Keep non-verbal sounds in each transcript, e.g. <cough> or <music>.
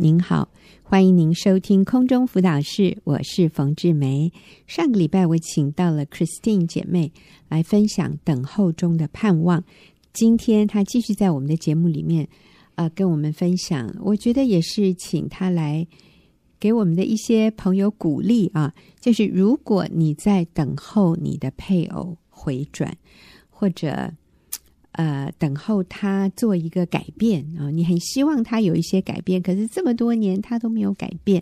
您好，欢迎您收听空中辅导室，我是冯志梅。上个礼拜我请到了 Christine 姐妹来分享等候中的盼望，今天她继续在我们的节目里面，呃，跟我们分享。我觉得也是请她来给我们的一些朋友鼓励啊，就是如果你在等候你的配偶回转，或者。呃，等候他做一个改变啊、哦，你很希望他有一些改变，可是这么多年他都没有改变。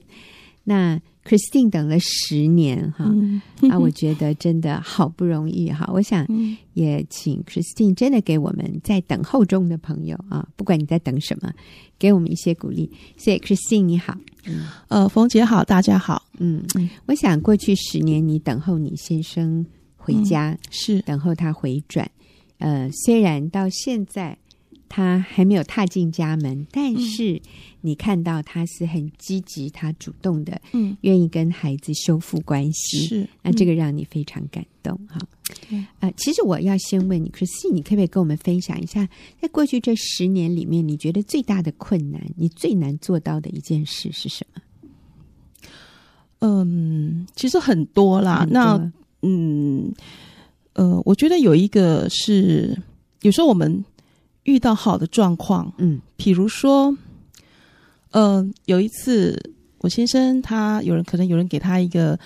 那 Christine 等了十年哈，嗯、啊，我觉得真的好不容易哈。我想也请 Christine 真的给我们在等候中的朋友啊，不管你在等什么，给我们一些鼓励。所以 Christine 你好，嗯、呃，冯姐好，大家好，嗯，我想过去十年你等候你先生回家，嗯、是等候他回转。呃，虽然到现在他还没有踏进家门，但是你看到他是很积极，他主动的，嗯，愿意跟孩子修复关系，是，那这个让你非常感动哈。对，呃，其实我要先问你，可是你可不可以跟我们分享一下，在过去这十年里面，你觉得最大的困难，你最难做到的一件事是什么？嗯，其实很多啦，多，那嗯。呃，我觉得有一个是，有时候我们遇到好的状况，嗯，比如说，呃，有一次我先生他有人可能有人给他一个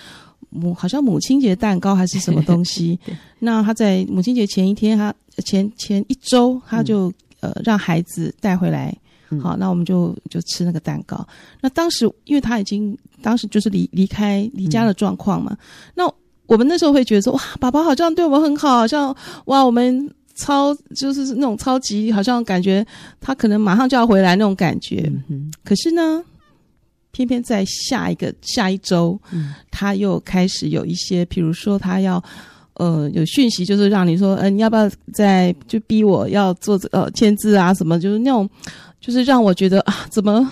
母好像母亲节蛋糕还是什么东西，<laughs> 那他在母亲节前一天，他前前一周他就、嗯、呃让孩子带回来，嗯、好，那我们就就吃那个蛋糕。那当时因为他已经当时就是离离开离家的状况嘛，嗯、那。我们那时候会觉得说，哇，爸爸好像对我们很好，好像哇，我们超就是那种超级，好像感觉他可能马上就要回来那种感觉。可是呢，偏偏在下一个下一周，嗯、他又开始有一些，譬如说他要呃有讯息，就是让你说，嗯、呃，你要不要再就逼我要做呃签字啊什么，就是那种，就是让我觉得啊，怎么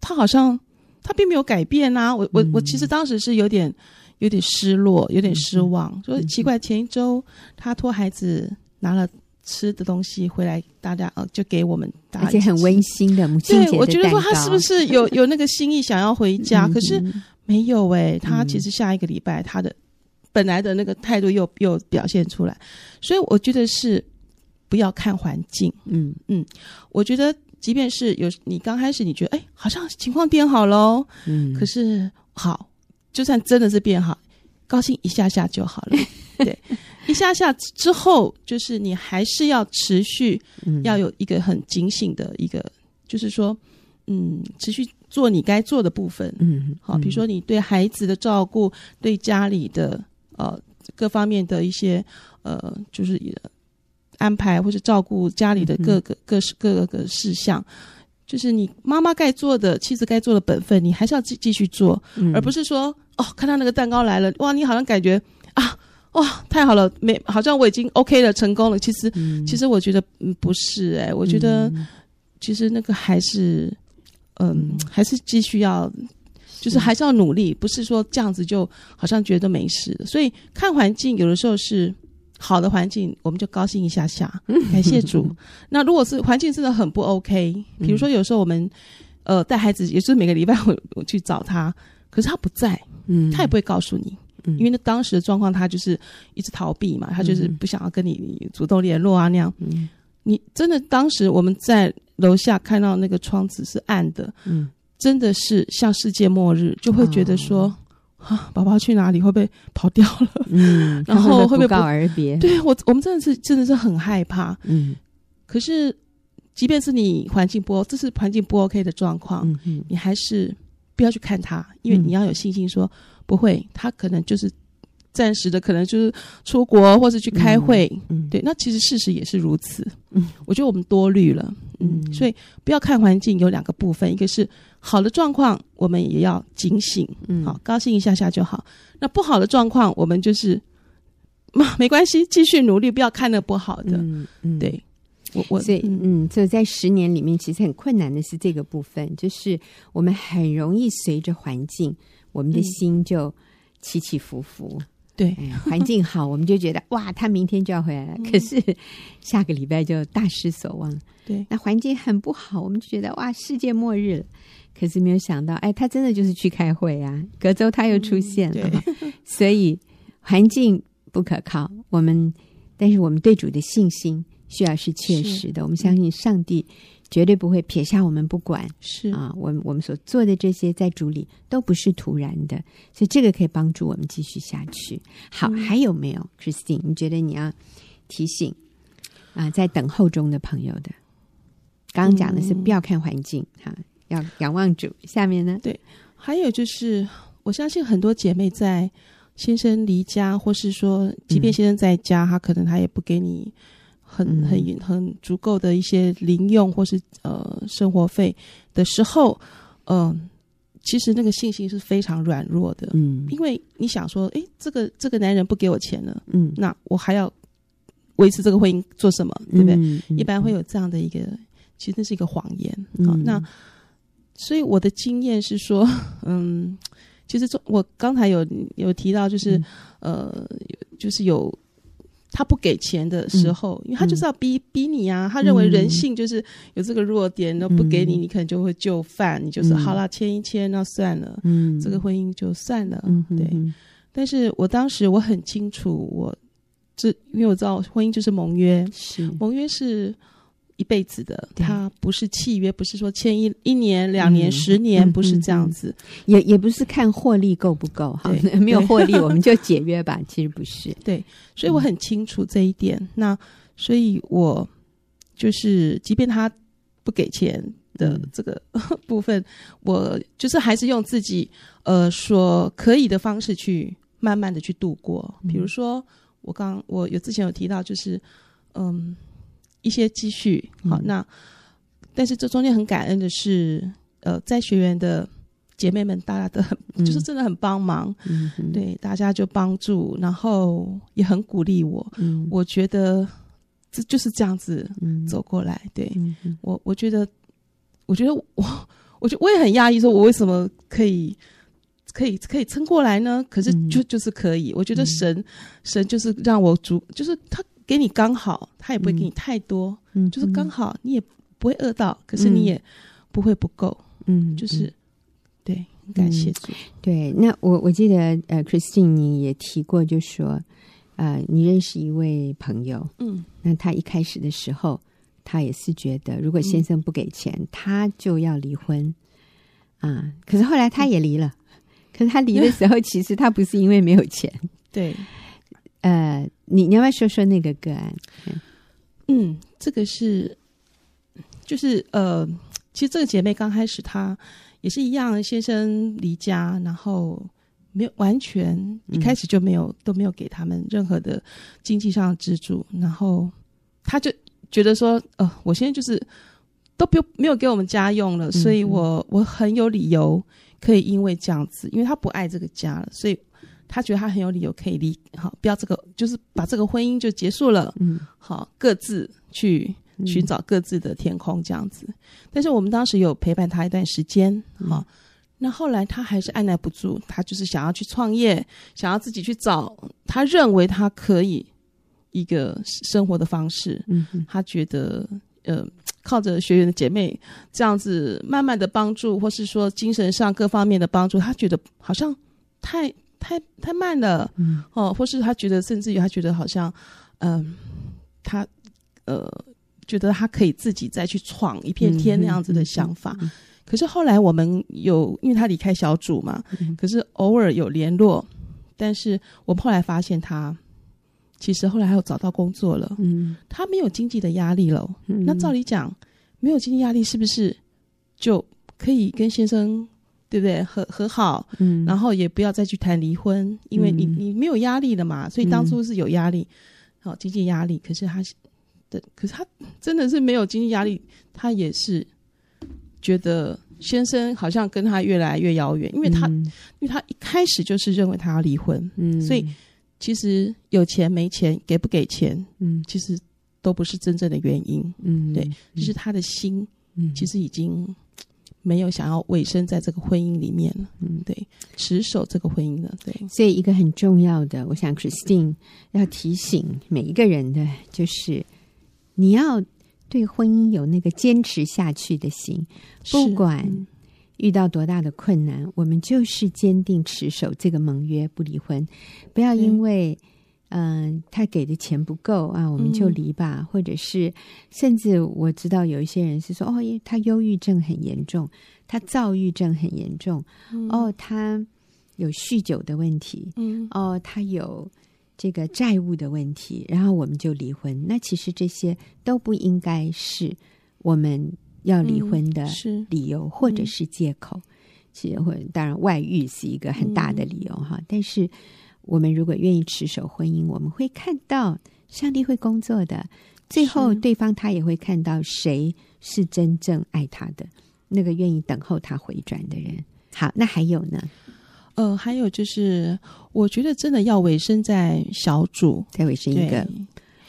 他好像他并没有改变啊？我我我其实当时是有点。有点失落，有点失望，就是、奇怪。前一周他托孩子拿了吃的东西回来，大家呃就给我们大家，而且很温馨的。对，我觉得说他是不是有 <laughs> 有那个心意想要回家？可是没有哎、欸，他其实下一个礼拜他的本来的那个态度又又表现出来，所以我觉得是不要看环境。嗯嗯，我觉得即便是有你刚开始你觉得哎好像情况变好喽，嗯，可是好。就算真的是变好，高兴一下下就好了。<laughs> 对，一下下之后，就是你还是要持续，要有一个很警醒的一个，嗯、就是说，嗯，持续做你该做的部分。嗯，好，比如说你对孩子的照顾，对家里的呃各方面的一些呃，就是安排或者照顾家里的各个各式各个个事项。就是你妈妈该做的，妻子该做的本分，你还是要继继续做，嗯、而不是说哦，看到那个蛋糕来了，哇，你好像感觉啊，哇，太好了，没，好像我已经 OK 了，成功了。其实，嗯、其实我觉得嗯不是哎、欸，我觉得其实那个还是嗯，嗯还是继续要，就是还是要努力，不是说这样子就好像觉得没事。所以看环境有的时候是。好的环境，我们就高兴一下下，感谢主。<laughs> 那如果是环境真的很不 OK，比如说有时候我们呃带孩子，也是每个礼拜我我去找他，可是他不在，嗯，他也不会告诉你，嗯，因为那当时的状况他就是一直逃避嘛，他就是不想要跟你主动联络啊那样。嗯，你真的当时我们在楼下看到那个窗子是暗的，嗯，真的是像世界末日，就会觉得说。啊，宝宝去哪里？会不会跑掉了？嗯，<laughs> 然后会不会不告而别？对我，我们真的是真的是很害怕。嗯，可是即便是你环境不，这是环境不 OK 的状况，嗯嗯，你还是不要去看他，因为你要有信心说，说不会，他可能就是暂时的，可能就是出国或者去开会。嗯，对，那其实事实也是如此。嗯，我觉得我们多虑了。嗯，所以不要看环境，有两个部分，一个是。好的状况，我们也要警醒，嗯，好，高兴一下下就好。那不好的状况，我们就是，嘛，<laughs> 没关系，继续努力，不要看那不好的。嗯嗯，对，我我所以嗯，就在十年里面，其实很困难的是这个部分，就是我们很容易随着环境，我们的心就起起伏伏。对，哎，环境好，我们就觉得 <laughs> 哇，他明天就要回来了。嗯、可是下个礼拜就大失所望。对，那环境很不好，我们就觉得哇，世界末日了。可是没有想到，哎，他真的就是去开会啊，隔周他又出现了。嗯、<laughs> <laughs> 所以环境不可靠，我们但是我们对主的信心需要是切实的。我们相信上帝绝对不会撇下我们不管。是啊，我们我们所做的这些在主里都不是突然的，所以这个可以帮助我们继续下去。好，嗯、还有没有，Christine？你觉得你要提醒啊，在等候中的朋友的？刚刚讲的是不要看环境哈。嗯要仰望主，下面呢？对，还有就是，我相信很多姐妹在先生离家，或是说，即便先生在家，嗯、他可能他也不给你很很很足够的一些零用，或是呃生活费的时候，嗯、呃，其实那个信心是非常软弱的，嗯，因为你想说，诶，这个这个男人不给我钱了，嗯，那我还要维持这个婚姻做什么？对不对？嗯嗯、一般会有这样的一个，其实那是一个谎言，啊、嗯，那。所以我的经验是说，嗯，其实我刚才有有提到，就是、嗯、呃，就是有他不给钱的时候，嗯、因为他就是要逼逼你啊，他认为人性就是有这个弱点，都、嗯、不给你，你可能就会就范，你就是、嗯、好了，签一签，那算了，嗯，这个婚姻就算了，嗯、对。嗯、但是我当时我很清楚，我这因为我知道婚姻就是盟约，是。盟约是。一辈子的，它不是契约，不是说签一一年、两年、十年，不是这样子，也也不是看获利够不够哈，<laughs> 没有获利 <laughs> 我们就解约吧，其实不是。对，所以我很清楚这一点。那所以，我就是，即便他不给钱的这个 <laughs> 部分，我就是还是用自己呃所可以的方式去慢慢的去度过。比如说，我刚我有之前有提到，就是嗯。一些积蓄，好，那但是这中间很感恩的是，呃，在学员的姐妹们，大家都很，嗯、就是真的很帮忙，嗯、对，大家就帮助，然后也很鼓励我。嗯、我觉得这就是这样子走过来。对、嗯、我，我觉得，我觉得我，<laughs> 我觉得我也很压抑，说我为什么可以，可以，可以撑过来呢？可是就就是可以。我觉得神，嗯、神就是让我足，就是他。给你刚好，他也不会给你太多，嗯，就是刚好，你也不会饿到，可是你也不会不够，嗯，就是对，感谢主。对，那我我记得呃，Christine 你也提过，就说呃，你认识一位朋友，嗯，那他一开始的时候，他也是觉得如果先生不给钱，他就要离婚。啊。可是后来他也离了，可是他离的时候，其实他不是因为没有钱，<laughs> 对。呃，你你要不要说说那个个案？嗯，这个是，就是呃，其实这个姐妹刚开始她也是一样，先生离家，然后没有完全一开始就没有、嗯、都没有给他们任何的经济上的资助，然后她就觉得说，呃，我现在就是都不没有给我们家用了，所以我、嗯、我很有理由可以因为这样子，因为她不爱这个家了，所以。他觉得他很有理由可以离，好，不要这个，就是把这个婚姻就结束了，嗯，好，各自去寻找各自的天空这样子。嗯、但是我们当时有陪伴他一段时间，好，嗯、那后来他还是按捺不住，他就是想要去创业，想要自己去找他认为他可以一个生活的方式。嗯，他觉得呃，靠着学员的姐妹这样子慢慢的帮助，或是说精神上各方面的帮助，他觉得好像太。太太慢了，嗯，哦，或是他觉得，甚至于他觉得好像，嗯、呃，他呃，觉得他可以自己再去闯一片天那样子的想法。嗯嗯嗯、可是后来我们有，因为他离开小组嘛，嗯、可是偶尔有联络。但是我们后来发现他，其实后来还有找到工作了，嗯，他没有经济的压力了。嗯、那照理讲，没有经济压力，是不是就可以跟先生？对不对？和和好，嗯，然后也不要再去谈离婚，因为你你没有压力了嘛。所以当初是有压力，好、嗯、经济压力。可是他的，可是他真的是没有经济压力，他也是觉得先生好像跟他越来越遥远，因为他，嗯、因为他一开始就是认为他要离婚，嗯，所以其实有钱没钱，给不给钱，嗯，其实都不是真正的原因，嗯，对，就是他的心，嗯，其实已经。没有想要委身在这个婚姻里面了。嗯，对，持守这个婚姻了。对，所以一个很重要的，我想 Christine 要提醒每一个人的，就是你要对婚姻有那个坚持下去的心，不管遇到多大的困难，我们就是坚定持守这个盟约，不离婚，不要因为。嗯、呃，他给的钱不够啊，我们就离吧。嗯、或者是，甚至我知道有一些人是说，哦，他忧郁症很严重，他躁郁症很严重，嗯、哦，他有酗酒的问题，嗯，哦，他有这个债务的问题，然后我们就离婚。那其实这些都不应该是我们要离婚的理由，嗯、或者是借口。其实，或当然，外遇是一个很大的理由哈，嗯、但是。我们如果愿意持守婚姻，我们会看到上帝会工作的。最后，对方他也会看到谁是真正爱他的，那个愿意等候他回转的人。好，那还有呢？呃，还有就是，我觉得真的要委身在小组，再委身一个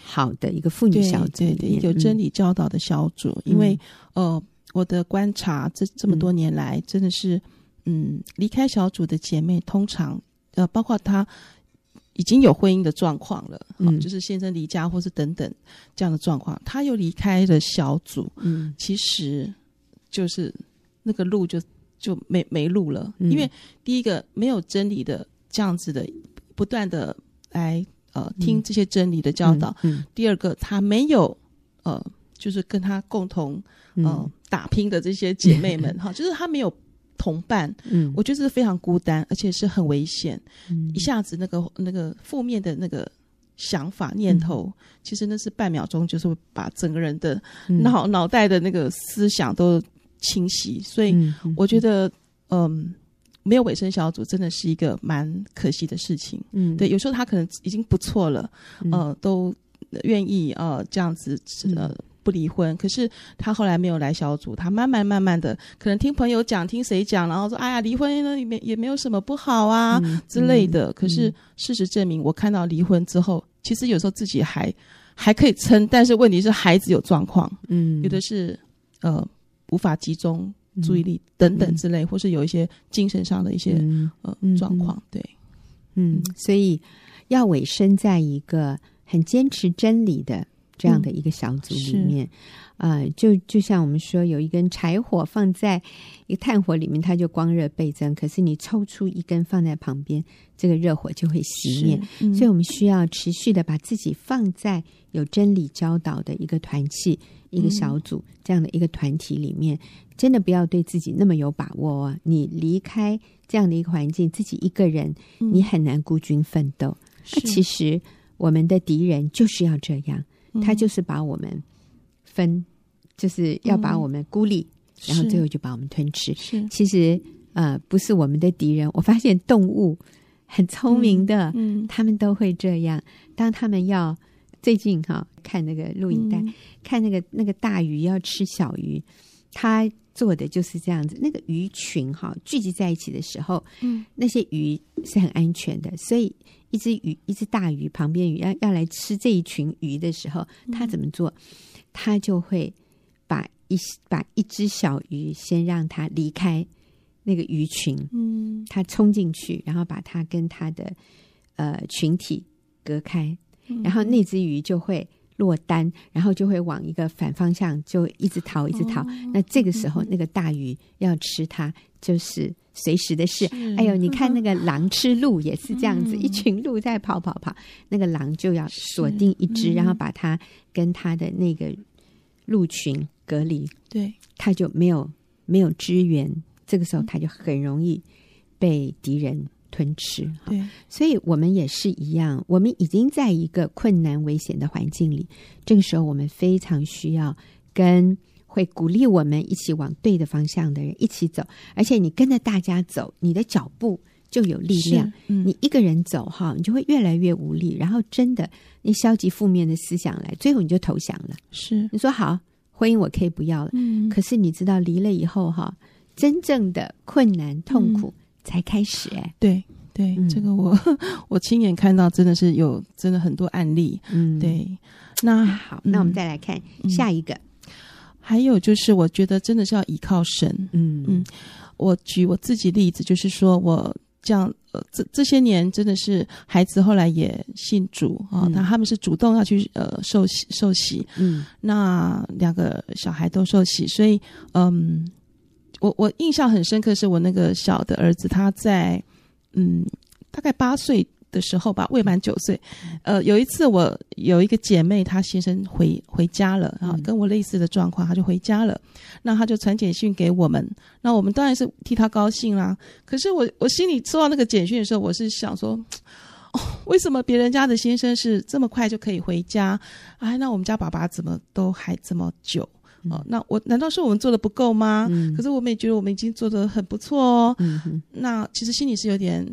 好的一个妇女小组，对，对对，有真理教导的小组。嗯、因为呃，我的观察这这么多年来，真的是，嗯，离开小组的姐妹通常。呃，包括他已经有婚姻的状况了，嗯，就是先生离家或是等等这样的状况，他又离开了小组，嗯，其实就是那个路就就没没路了，嗯，因为第一个没有真理的这样子的不断的来呃听这些真理的教导，嗯，嗯，第二个他没有呃就是跟他共同呃打拼的这些姐妹们 <laughs> 哈，嗯，就是他没有。同伴，嗯，我觉得是非常孤单，而且是很危险。嗯，一下子那个那个负面的那个想法念头，嗯、其实那是半秒钟，就是会把整个人的脑、嗯、脑袋的那个思想都清晰。所以我觉得，嗯，嗯，没有尾声小组真的是一个蛮可惜的事情。嗯，对，有时候他可能已经不错了，嗯、呃，都愿意呃这样子呃。嗯不离婚，可是他后来没有来小组，他慢慢慢慢的，可能听朋友讲，听谁讲，然后说，哎呀，离婚呢也没也没有什么不好啊、嗯、之类的。嗯、可是事实证明，我看到离婚之后，其实有时候自己还还可以撑，但是问题是孩子有状况，嗯，有的是呃无法集中注意力等等之类，嗯、或是有一些精神上的一些、嗯、呃状况，对，嗯，所以要委身在一个很坚持真理的。这样的一个小组里面，啊、嗯呃，就就像我们说，有一根柴火放在一个炭火里面，它就光热倍增。可是你抽出一根放在旁边，这个热火就会熄灭。嗯、所以我们需要持续的把自己放在有真理教导的一个团契、一个小组这样的一个团体里面。嗯、真的不要对自己那么有把握哦。你离开这样的一个环境，自己一个人，你很难孤军奋斗。其实我们的敌人就是要这样。他就是把我们分，就是要把我们孤立，嗯、然后最后就把我们吞吃。其实呃，不是我们的敌人。我发现动物很聪明的，嗯，他们都会这样。当他们要最近哈、哦、看那个录影带，嗯、看那个那个大鱼要吃小鱼，他做的就是这样子。那个鱼群哈、哦、聚集在一起的时候，嗯，那些鱼是很安全的，所以。一只鱼，一只大鱼，旁边鱼要要来吃这一群鱼的时候，它怎么做？他就会把一把一只小鱼先让它离开那个鱼群，嗯，它冲进去，然后把它跟它的呃群体隔开，然后那只鱼就会落单，然后就会往一个反方向就一直逃，一直逃。那这个时候，那个大鱼要吃它，就是。随时的事，是。哎呦，你看 <laughs> 那个狼吃鹿也是这样子，嗯、一群鹿在跑跑跑，那个狼就要锁定一只，嗯、然后把它跟它的那个鹿群隔离，对，它就没有没有支援，这个时候它就很容易被敌人吞吃。对，所以我们也是一样，我们已经在一个困难危险的环境里，这个时候我们非常需要跟。会鼓励我们一起往对的方向的人一起走，而且你跟着大家走，你的脚步就有力量。嗯、你一个人走哈，你就会越来越无力。然后真的，你消极负面的思想来，最后你就投降了。是你说好，婚姻我可以不要了。嗯，可是你知道离了以后哈，真正的困难痛苦才开始、欸。哎、嗯，对对，嗯、这个我 <laughs> 我亲眼看到，真的是有真的很多案例。嗯，对。那好，嗯、那我们再来看下一个。还有就是，我觉得真的是要依靠神。嗯嗯，我举我自己例子，就是说我这样呃，这这些年真的是孩子后来也信主啊，那、嗯、他们是主动要去呃受洗受洗。嗯，那两个小孩都受洗，所以嗯，我我印象很深刻，是我那个小的儿子，他在嗯大概八岁。的时候吧，未满九岁，呃，有一次我有一个姐妹，她先生回回家了啊，跟我类似的状况，她就回家了，那他就传简讯给我们，那我们当然是替他高兴啦。可是我我心里收到那个简讯的时候，我是想说，哦，<laughs> 为什么别人家的先生是这么快就可以回家？哎，那我们家爸爸怎么都还这么久？哦，那我难道是我们做的不够吗？可是我们也觉得我们已经做的很不错哦。那其实心里是有点。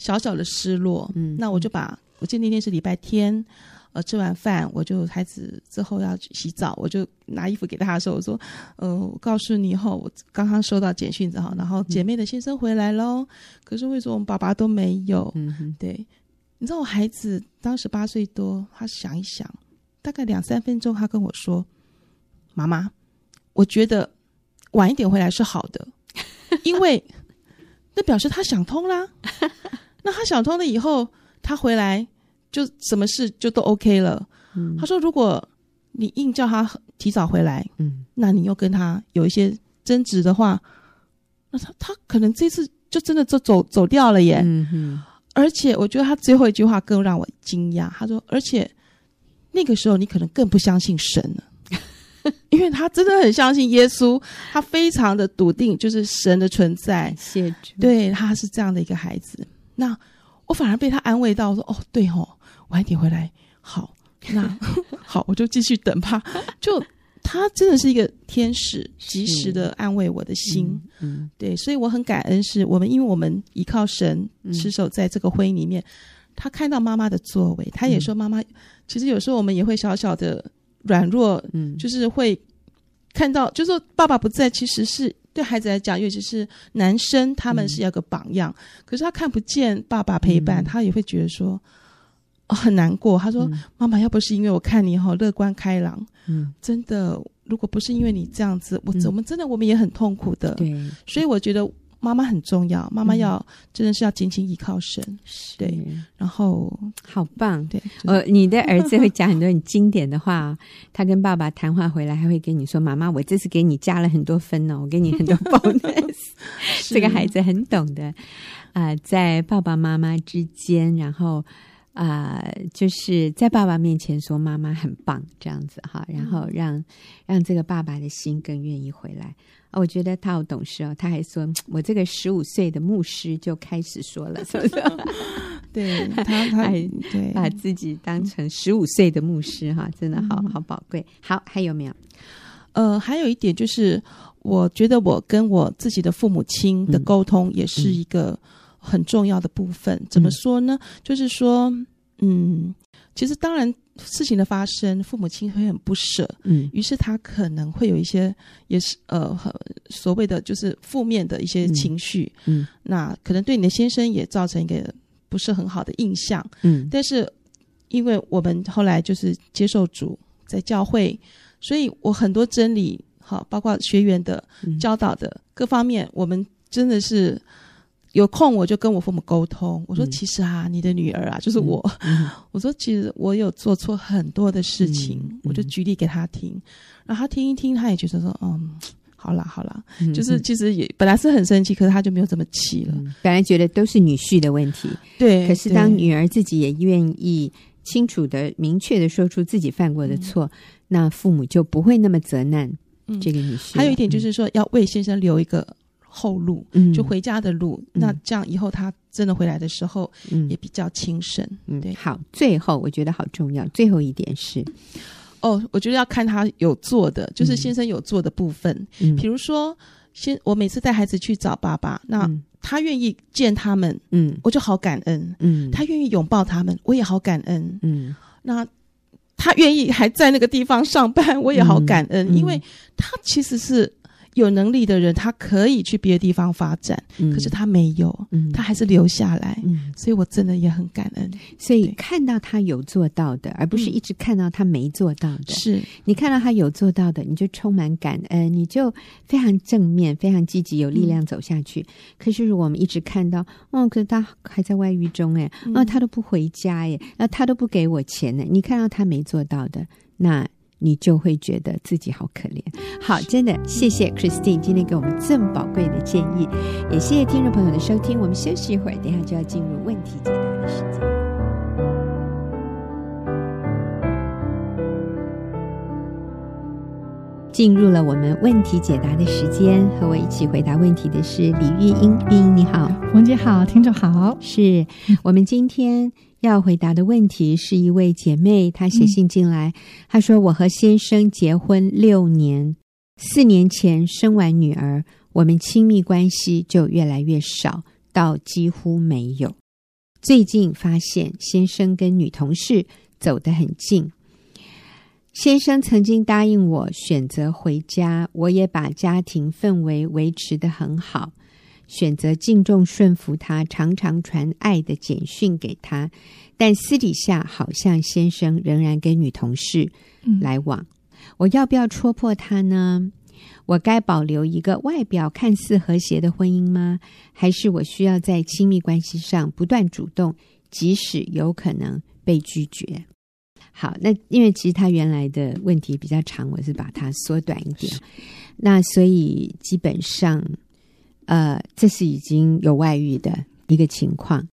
小小的失落，嗯，那我就把我记得那天是礼拜天，呃，吃完饭我就孩子之后要去洗澡，我就拿衣服给他的时候，我说，呃，我告诉你以后，我刚刚收到简讯之后，然后姐妹的先生回来喽，可是为什么我们爸爸都没有？嗯哼，对，你知道我孩子当时八岁多，他想一想，大概两三分钟，他跟我说，妈妈，我觉得晚一点回来是好的，<laughs> 因为那表示他想通啦。<laughs> 那他想通了以后，他回来就什么事就都 OK 了。嗯，他说：“如果你硬叫他提早回来，嗯，那你又跟他有一些争执的话，那他他可能这次就真的就走走掉了耶。嗯。而且我觉得他最后一句话更让我惊讶。他说：而且那个时候你可能更不相信神了，<laughs> 因为他真的很相信耶稣，他非常的笃定就是神的存在。谢主，对，他是这样的一个孩子。”那我反而被他安慰到，我说：“哦，对哦，晚一点回来好。那 <laughs> 好，我就继续等吧。就他真的是一个天使，及时的安慰我的心。嗯，嗯对，所以我很感恩，是我们因为我们依靠神，持守在这个婚姻里面。嗯、他看到妈妈的作为，他也说：妈妈，其实有时候我们也会小小的软弱，嗯，就是会看到，就是说爸爸不在，其实是。”对孩子来讲，尤其是男生，他们是要个榜样。嗯、可是他看不见爸爸陪伴，嗯、他也会觉得说、哦、很难过。他说：“嗯、妈妈，要不是因为我看你好乐观开朗，嗯，真的，如果不是因为你这样子，我、嗯、我们真的我们也很痛苦的。对，所以我觉得。”妈妈很重要，妈妈要真的是要紧紧依靠神，对，然后好棒，对，呃，你的儿子会讲很多很经典的话，<laughs> 他跟爸爸谈话回来，还会跟你说：“妈妈，我这次给你加了很多分哦，我给你很多 <laughs> bonus。”这个孩子很懂的啊，在爸爸妈妈之间，然后啊，就是在爸爸面前说妈妈很棒这样子哈，然后让让这个爸爸的心更愿意回来。我觉得他好懂事哦，他还说我这个十五岁的牧师就开始说了，是不是？对他，他对把自己当成十五岁的牧师哈，真的好好宝贵。好，还有没有？呃，还有一点就是，我觉得我跟我自己的父母亲的沟通也是一个很重要的部分。嗯、怎么说呢？就是说，嗯，其实当然。事情的发生，父母亲会很不舍，嗯，于是他可能会有一些，也是呃，所谓的就是负面的一些情绪，嗯，嗯，那可能对你的先生也造成一个不是很好的印象，嗯，但是因为我们后来就是接受主在教会，所以我很多真理，好，包括学员的教导的各方面，我们真的是。有空我就跟我父母沟通，我说其实啊，嗯、你的女儿啊，就是我。嗯、<laughs> 我说其实我有做错很多的事情，嗯、我就举例给他听，然后他听一听，他也觉得说，嗯，好啦好啦，嗯、就是其实也本来是很生气，可是他就没有这么气了。嗯、本来觉得都是女婿的问题，对。可是当女儿自己也愿意清楚的、明确的说出自己犯过的错，嗯、那父母就不会那么责难这个女婿。还有一点就是说，要为先生留一个。后路，嗯就回家的路。嗯、那这样以后他真的回来的时候，嗯也比较轻省。嗯，对。好，最后我觉得好重要，最后一点是，哦，我觉得要看他有做的，就是先生有做的部分。嗯，比如说，先我每次带孩子去找爸爸，那他愿意见他们，嗯，我就好感恩。嗯，他愿意拥抱他们，我也好感恩。嗯，那他愿意还在那个地方上班，我也好感恩，嗯、因为他其实是。有能力的人，他可以去别的地方发展，嗯、可是他没有，嗯、他还是留下来。嗯、所以我真的也很感恩。所以看到他有做到的，而不是一直看到他没做到的。是你看到他有做到的，你就充满感恩，你就非常正面、非常积极、有力量走下去。嗯、可是如果我们一直看到，哦，可是他还在外遇中，哎，哦，他都不回家，耶，那他都不给我钱呢。你看到他没做到的，那。你就会觉得自己好可怜。好，真的谢谢 Christine 今天给我们这么宝贵的建议，也谢谢听众朋友的收听。我们休息一会儿，等下就要进入问题解答的时间。进入了我们问题解答的时间，和我一起回答问题的是李玉英。玉英你好，冯姐好，听众好，是我们今天。要回答的问题是一位姐妹，她写信进来，她说：“我和先生结婚六年，四年前生完女儿，我们亲密关系就越来越少，到几乎没有。最近发现先生跟女同事走得很近，先生曾经答应我选择回家，我也把家庭氛围维持得很好。”选择敬重顺服他，常常传爱的简讯给他，但私底下好像先生仍然跟女同事来往。嗯、我要不要戳破他呢？我该保留一个外表看似和谐的婚姻吗？还是我需要在亲密关系上不断主动，即使有可能被拒绝？好，那因为其实他原来的问题比较长，我是把它缩短一点。那所以基本上。呃，这是已经有外遇的一个情况。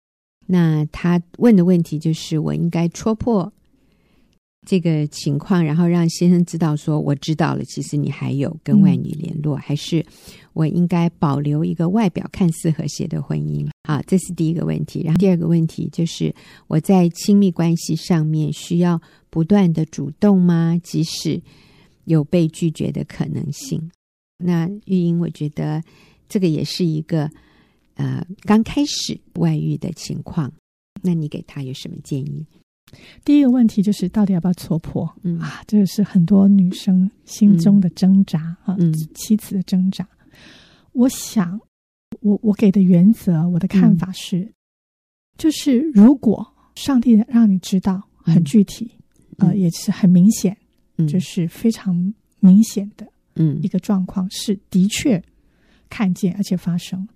那他问的问题就是：我应该戳破这个情况，然后让先生知道说我知道了，其实你还有跟外女联络，还是我应该保留一个外表看似和谐的婚姻？好，这是第一个问题。然后第二个问题就是：我在亲密关系上面需要不断的主动吗？即使有被拒绝的可能性？那玉英，我觉得。这个也是一个呃刚开始外遇的情况，那你给他有什么建议？第一个问题就是到底要不要戳破？嗯。啊，这个是很多女生心中的挣扎啊，嗯、妻子的挣扎。我想，我我给的原则，我的看法是，嗯、就是如果上帝让你知道很具体，嗯、呃，也是很明显，嗯、就是非常明显的，嗯，一个状况是的确。看见而且发生，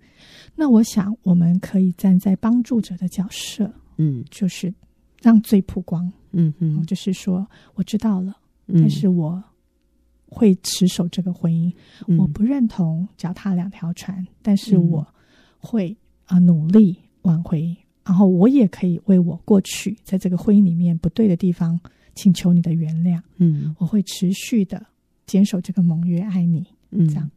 那我想我们可以站在帮助者的角色，嗯，就是让罪曝光，嗯嗯，就是说我知道了，嗯、但是我会持守这个婚姻，嗯、我不认同脚踏两条船，但是我会啊努力挽回，然后我也可以为我过去在这个婚姻里面不对的地方请求你的原谅，嗯，我会持续的坚守这个盟约，爱你，嗯，这样。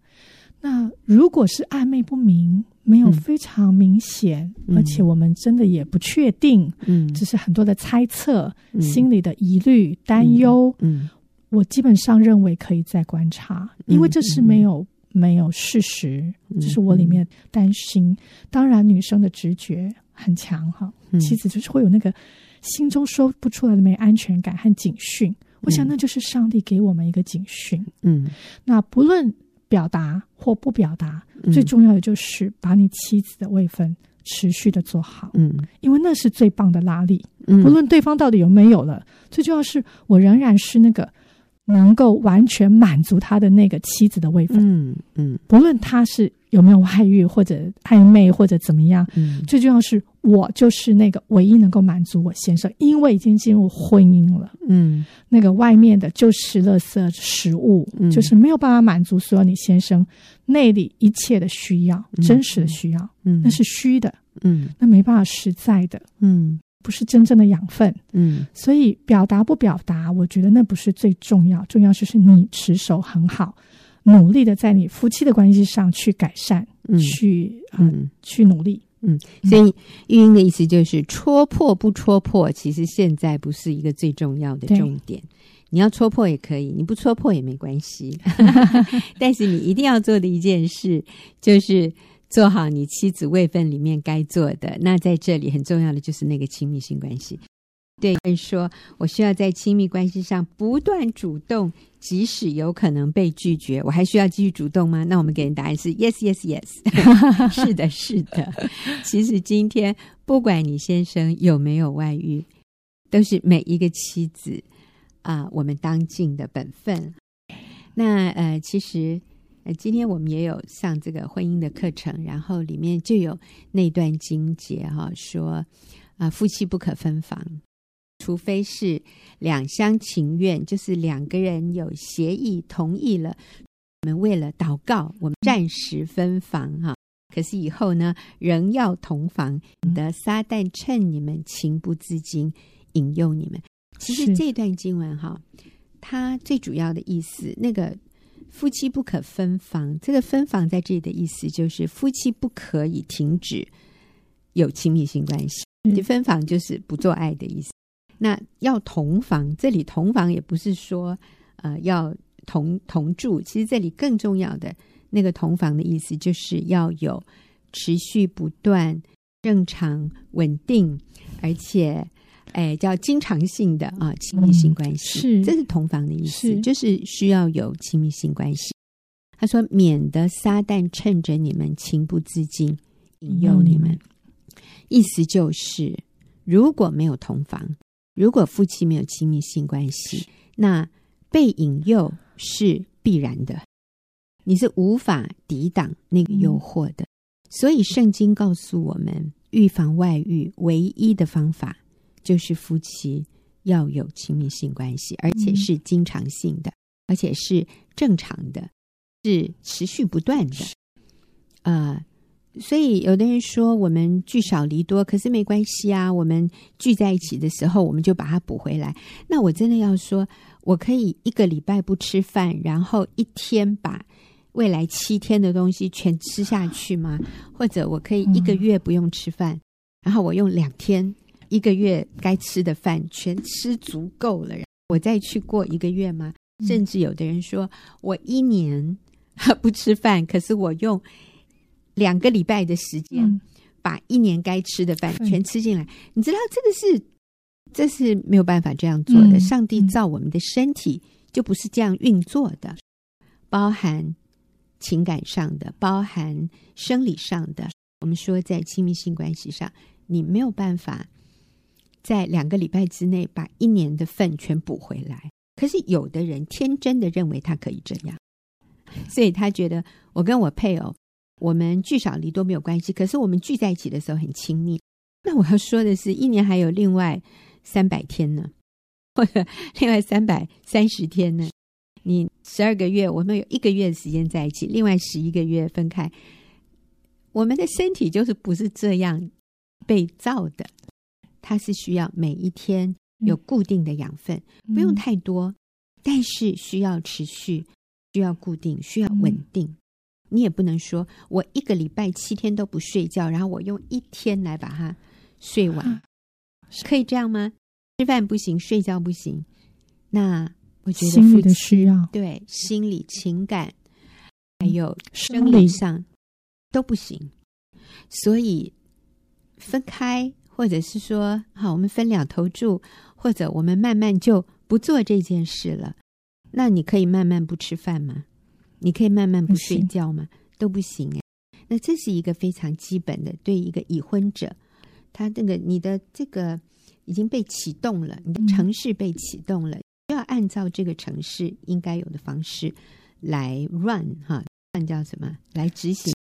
那如果是暧昧不明，没有非常明显，嗯、而且我们真的也不确定，嗯，只是很多的猜测，嗯、心里的疑虑、担忧，嗯，嗯我基本上认为可以再观察，嗯、因为这是没有、嗯、没有事实，这是我里面担心。嗯、当然，女生的直觉很强哈，嗯、妻子就是会有那个心中说不出来的没安全感和警讯。我想那就是上帝给我们一个警讯。嗯，那不论。表达或不表达，嗯、最重要的就是把你妻子的位分持续的做好。嗯，因为那是最棒的拉力。嗯，不论对方到底有没有了，最重要是我仍然是那个能够完全满足他的那个妻子的位分。嗯嗯，不论他是有没有外遇或者暧昧或者怎么样，嗯，最重要是我就是那个唯一能够满足我先生，因为已经进入婚姻了。嗯。那个外面的就是垃圾食物，嗯、就是没有办法满足所有你先生内里一切的需要，嗯、真实的需要，嗯，那是虚的，嗯，那没办法实在的，嗯，不是真正的养分，嗯，所以表达不表达，我觉得那不是最重要，重要就是你持守很好，努力的在你夫妻的关系上去改善，嗯、去嗯、呃、去努力。嗯，所以玉英的意思就是戳破不戳破，其实现在不是一个最重要的重点。你要戳破也可以，你不戳破也没关系。<laughs> 但是你一定要做的一件事，就是做好你妻子位分里面该做的。那在这里很重要的就是那个亲密性关系。对，说我需要在亲密关系上不断主动，即使有可能被拒绝，我还需要继续主动吗？那我们给的答案是 yes, yes, yes。<laughs> 是的，是的。其实今天不管你先生有没有外遇，都是每一个妻子啊、我们当尽的本分。那呃，其实呃，今天我们也有上这个婚姻的课程，然后里面就有那段经节哈，说啊、呃，夫妻不可分房。除非是两厢情愿，就是两个人有协议同意了，我们为了祷告，我们暂时分房哈。可是以后呢，仍要同房，免得撒旦趁你们情不自禁引诱你们。其实这段经文哈，它最主要的意思，那个夫妻不可分房，这个分房在这里的意思就是夫妻不可以停止有亲密性关系。这分房就是不做爱的意思。那要同房，这里同房也不是说，呃，要同同住。其实这里更重要的那个同房的意思，就是要有持续不断、正常、稳定，而且，哎，叫经常性的啊亲密性关系。是，这是同房的意思，就是需要有亲密性关系。他说，免得撒旦趁着你们情不自禁引诱你们。意思就是，如果没有同房。如果夫妻没有亲密性关系，那被引诱是必然的，你是无法抵挡那个诱惑的。所以圣经告诉我们，预防外遇唯一的方法就是夫妻要有亲密性关系，而且是经常性的，而且是正常的，是持续不断的，呃。所以，有的人说我们聚少离多，可是没关系啊。我们聚在一起的时候，我们就把它补回来。那我真的要说，我可以一个礼拜不吃饭，然后一天把未来七天的东西全吃下去吗？或者我可以一个月不用吃饭，然后我用两天一个月该吃的饭全吃足够了，我再去过一个月吗？甚至有的人说我一年 <laughs> 不吃饭，可是我用。两个礼拜的时间，把一年该吃的饭全吃进来。嗯、你知道这个是，这是没有办法这样做的。嗯、上帝造我们的身体就不是这样运作的，包含情感上的，包含生理上的。我们说在亲密性关系上，你没有办法在两个礼拜之内把一年的份全补回来。可是有的人天真的认为他可以这样，<laughs> 所以他觉得我跟我配偶。我们聚少离多没有关系，可是我们聚在一起的时候很亲密。那我要说的是，一年还有另外三百天呢，<laughs> 或者另外三百三十天呢。你十二个月，我们有一个月的时间在一起，另外十一个月分开。我们的身体就是不是这样被造的，它是需要每一天有固定的养分，嗯、不用太多，但是需要持续，需要固定，需要稳定。嗯你也不能说我一个礼拜七天都不睡觉，然后我用一天来把它睡完，可以这样吗？吃饭不行，睡觉不行。那我觉得心理的需要，对心理、情感还有生理上都不行。所以分开，或者是说，好，我们分两头住，或者我们慢慢就不做这件事了。那你可以慢慢不吃饭吗？你可以慢慢不睡觉吗？都不行哎。那这是一个非常基本的，对一个已婚者，他这个你的这个已经被启动了，你的城市被启动了，就要按照这个城市应该有的方式来 run 哈，run 叫什么？来执行。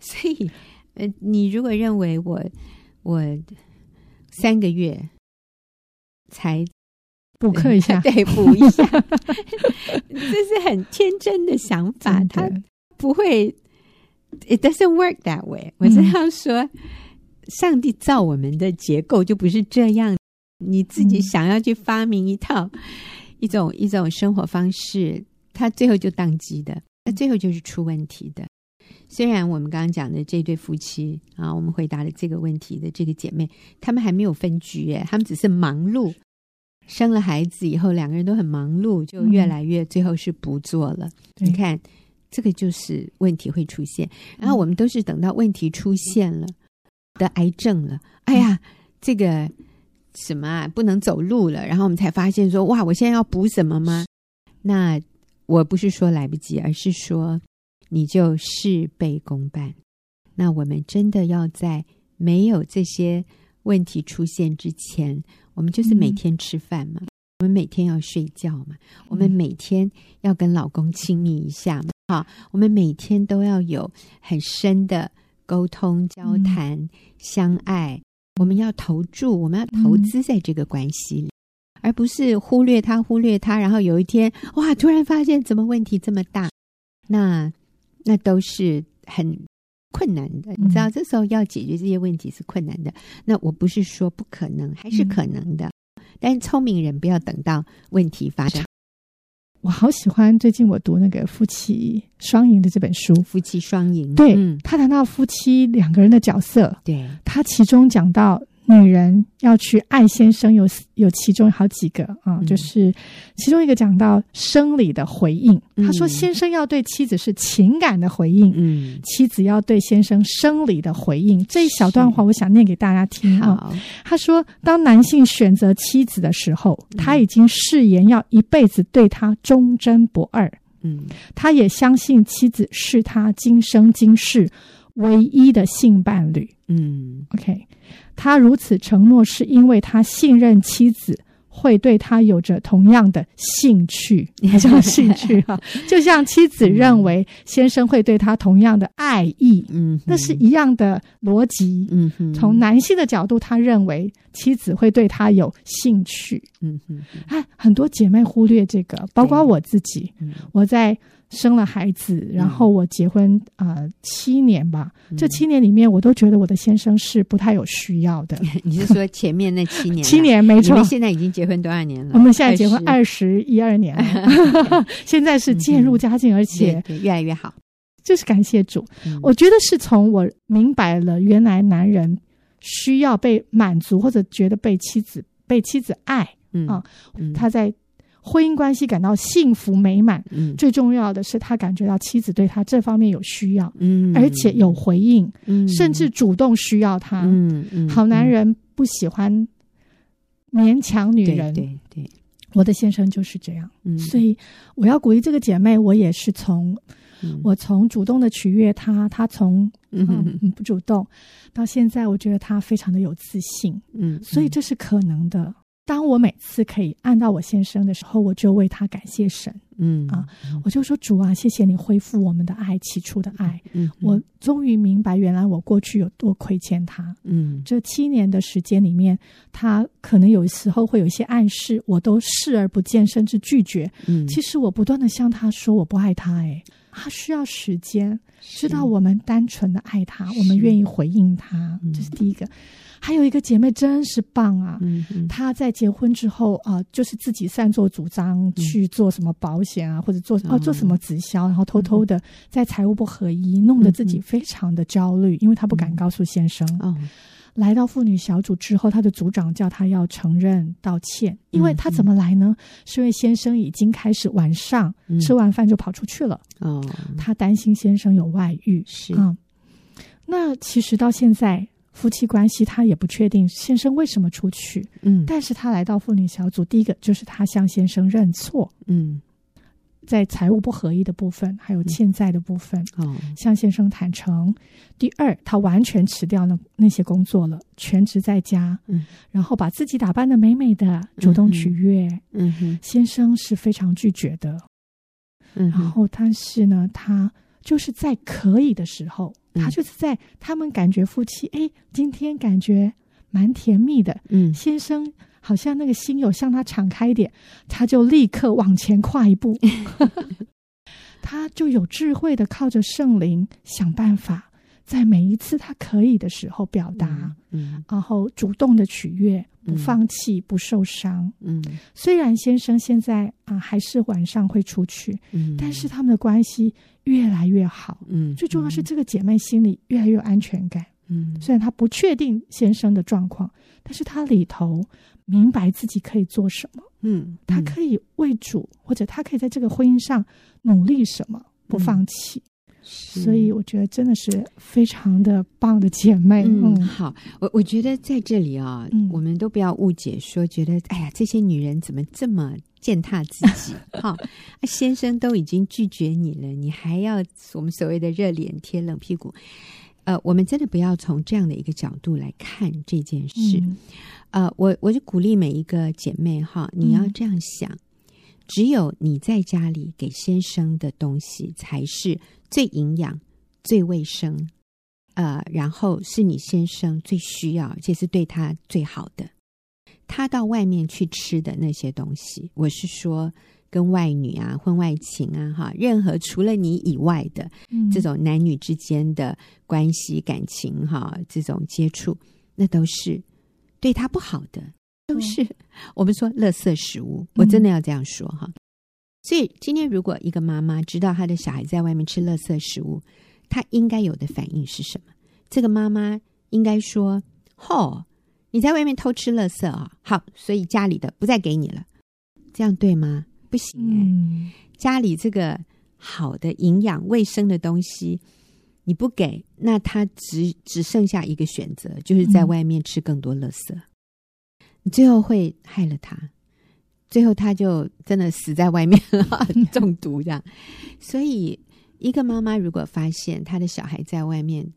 所以，呃，你如果认为我我三个月才。补课一下，<laughs> 对，补一下，<laughs> 这是很天真的想法。他不会，It doesn't work that way。我这样说，上帝造我们的结构就不是这样。你自己想要去发明一套一种一种生活方式，他最后就宕机的，那最后就是出问题的。虽然我们刚刚讲的这对夫妻啊，我们回答了这个问题的这个姐妹，他们还没有分居，哎，他们只是忙碌。生了孩子以后，两个人都很忙碌，就越来越最后是不做了。嗯、你看，这个就是问题会出现。然后我们都是等到问题出现了，得癌症了，哎呀，这个什么啊，不能走路了，然后我们才发现说，哇，我现在要补什么吗？那我不是说来不及，而是说你就事倍功半。那我们真的要在没有这些问题出现之前，我们就是每天吃饭嘛，嗯、我们每天要睡觉嘛，嗯、我们每天要跟老公亲密一下嘛，好，我们每天都要有很深的沟通、交谈、嗯、相爱。我们要投注，我们要投资在这个关系里，嗯、而不是忽略他，忽略他，然后有一天哇，突然发现怎么问题这么大，那那都是很困难的。你知道，这时候要解决这些问题是困难的。那我不是说不可能，还是可能的。嗯、但是聪明人不要等到问题发生。我好喜欢最近我读那个夫妻双赢的这本书，夫妻双赢。对，嗯、他谈到夫妻两个人的角色，对，他其中讲到。女人要去爱先生有，有有其中好几个啊，嗯、就是其中一个讲到生理的回应。嗯、他说，先生要对妻子是情感的回应，嗯，妻子要对先生生理的回应。这一小段话，我想念给大家听啊。他说，当男性选择妻子的时候，他已经誓言要一辈子对她忠贞不二，嗯，他也相信妻子是他今生今世唯一的性伴侣，嗯，OK。他如此承诺，是因为他信任妻子会对他有着同样的兴趣，<laughs> 叫兴趣哈，<laughs> 就像妻子认为先生会对他同样的爱意，嗯，那是一样的逻辑，嗯哼，从男性的角度，他认为妻子会对他有兴趣，嗯哼，哎，很多姐妹忽略这个，包括我自己，我在。生了孩子，然后我结婚啊、呃、七年吧。嗯、这七年里面，我都觉得我的先生是不太有需要的。<laughs> 你是说前面那七年？七年没错。你们现在已经结婚多少年了？我们现在结婚二十一二年了，<laughs> 现在是渐入佳境，而且越来越好。就是感谢主，嗯、我觉得是从我明白了原来男人需要被满足，或者觉得被妻子被妻子爱，嗯啊，嗯他在。婚姻关系感到幸福美满，嗯，最重要的是他感觉到妻子对他这方面有需要，嗯，而且有回应，嗯，甚至主动需要他，嗯嗯。好男人不喜欢勉强女人，对对。我的先生就是这样，嗯，所以我要鼓励这个姐妹，我也是从我从主动的取悦她，她从嗯。不主动，到现在我觉得她非常的有自信，嗯，所以这是可能的。当我每次可以按到我先生的时候，我就为他感谢神。嗯啊，我就说主啊，谢谢你恢复我们的爱，起初的爱。嗯，我终于明白，原来我过去有多亏欠他。嗯，这七年的时间里面，他可能有时候会有一些暗示，我都视而不见，甚至拒绝。嗯，其实我不断的向他说我不爱他，哎，他需要时间，知道我们单纯的爱他，我们愿意回应他，这是第一个。还有一个姐妹真是棒啊！嗯嗯、她在结婚之后啊、呃，就是自己擅作主张去做什么保险啊，嗯、或者做哦做什么直销，然后偷偷的在财务不合一，弄得自己非常的焦虑，因为她不敢告诉先生。来到妇女小组之后，她的组长叫她要承认道歉，因为她怎么来呢？是因为先生已经开始晚上吃完饭就跑出去了。哦，她担心先生有外遇。是啊、嗯，那其实到现在。夫妻关系，他也不确定先生为什么出去。嗯，但是他来到妇女小组，第一个就是他向先生认错。嗯，在财务不合一的部分，还有欠债的部分，哦，向先生坦诚。第二，他完全辞掉那那些工作了，全职在家。嗯，然后把自己打扮的美美的，主动取悦。嗯哼，先生是非常拒绝的。嗯，然后但是呢，他。就是在可以的时候，他就是在他们感觉夫妻哎，今天感觉蛮甜蜜的。嗯，先生好像那个心有向他敞开一点，他就立刻往前跨一步，<laughs> 他就有智慧的靠着圣灵想办法。在每一次他可以的时候表达，嗯，嗯，然后主动的取悦，不放弃，不受伤，嗯。虽然先生现在啊还是晚上会出去，嗯，但是他们的关系越来越好，嗯。最重要是这个姐妹心里越来越有安全感，嗯。虽然她不确定先生的状况，但是她里头明白自己可以做什么，嗯。她可以为主，或者她可以在这个婚姻上努力什么，不放弃。所以我觉得真的是非常的棒的姐妹。嗯，嗯好，我我觉得在这里啊、哦，嗯、我们都不要误解说，觉得哎呀，这些女人怎么这么践踏自己？<laughs> 哈、哦，先生都已经拒绝你了，你还要我们所谓的热脸贴冷屁股？呃，我们真的不要从这样的一个角度来看这件事。嗯、呃，我我就鼓励每一个姐妹哈，你要这样想。嗯只有你在家里给先生的东西才是最营养、最卫生，呃，然后是你先生最需要，而且是对他最好的。他到外面去吃的那些东西，我是说跟外女啊、婚外情啊，哈，任何除了你以外的这种男女之间的关系、感情，哈，这种接触，那都是对他不好的。都是我们说垃圾食物，我真的要这样说哈。嗯、所以今天如果一个妈妈知道她的小孩在外面吃垃圾食物，她应该有的反应是什么？这个妈妈应该说：“吼，你在外面偷吃垃圾啊！好，所以家里的不再给你了，这样对吗？不行哎，嗯、家里这个好的营养卫生的东西你不给，那他只只剩下一个选择，就是在外面吃更多垃圾。嗯”你最后会害了他，最后他就真的死在外面了，<laughs> 中毒这样。所以，一个妈妈如果发现她的小孩在外面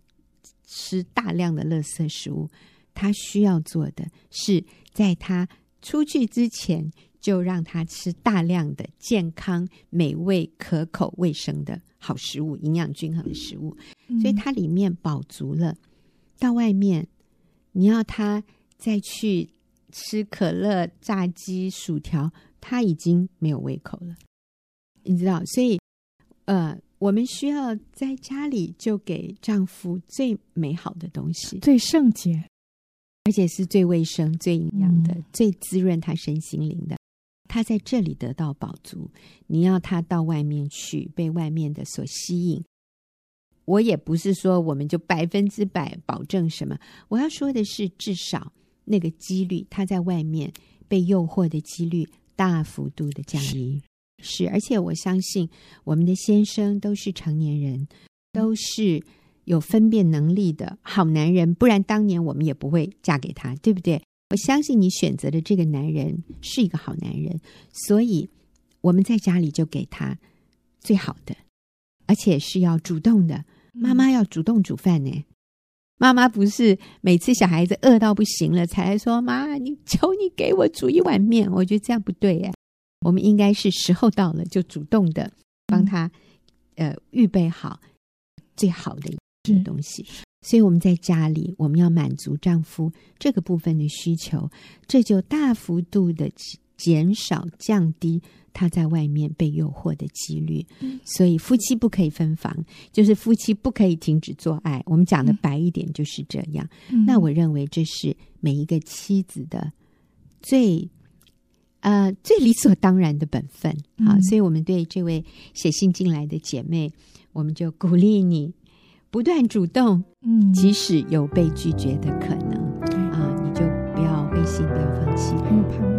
吃大量的垃圾食物，她需要做的是，在他出去之前就让他吃大量的健康、美味、可口、卫生的好食物，营养均衡的食物。所以，它里面饱足了。到外面，你要他再去。吃可乐、炸鸡、薯条，他已经没有胃口了，你知道？所以，呃，我们需要在家里就给丈夫最美好的东西，最圣洁，而且是最卫生、最营养的、嗯、最滋润他身心灵的。他在这里得到饱足，你要他到外面去，被外面的所吸引。我也不是说我们就百分之百保证什么，我要说的是至少。那个几率，他在外面被诱惑的几率大幅度的降低，是，而且我相信我们的先生都是成年人，都是有分辨能力的好男人，不然当年我们也不会嫁给他，对不对？我相信你选择的这个男人是一个好男人，所以我们在家里就给他最好的，而且是要主动的，妈妈要主动煮饭呢。妈妈不是每次小孩子饿到不行了才来说，妈，你求你给我煮一碗面。我觉得这样不对哎，我们应该是时候到了就主动的帮他，呃，预备好最好的一个东西。所以我们在家里，我们要满足丈夫这个部分的需求，这就大幅度的减少降低。他在外面被诱惑的几率，所以夫妻不可以分房，就是夫妻不可以停止做爱。我们讲的白一点就是这样。嗯、那我认为这是每一个妻子的最呃最理所当然的本分。好，所以我们对这位写信进来的姐妹，我们就鼓励你不断主动，嗯，即使有被拒绝的可能，啊，你就不要灰心，不要放弃。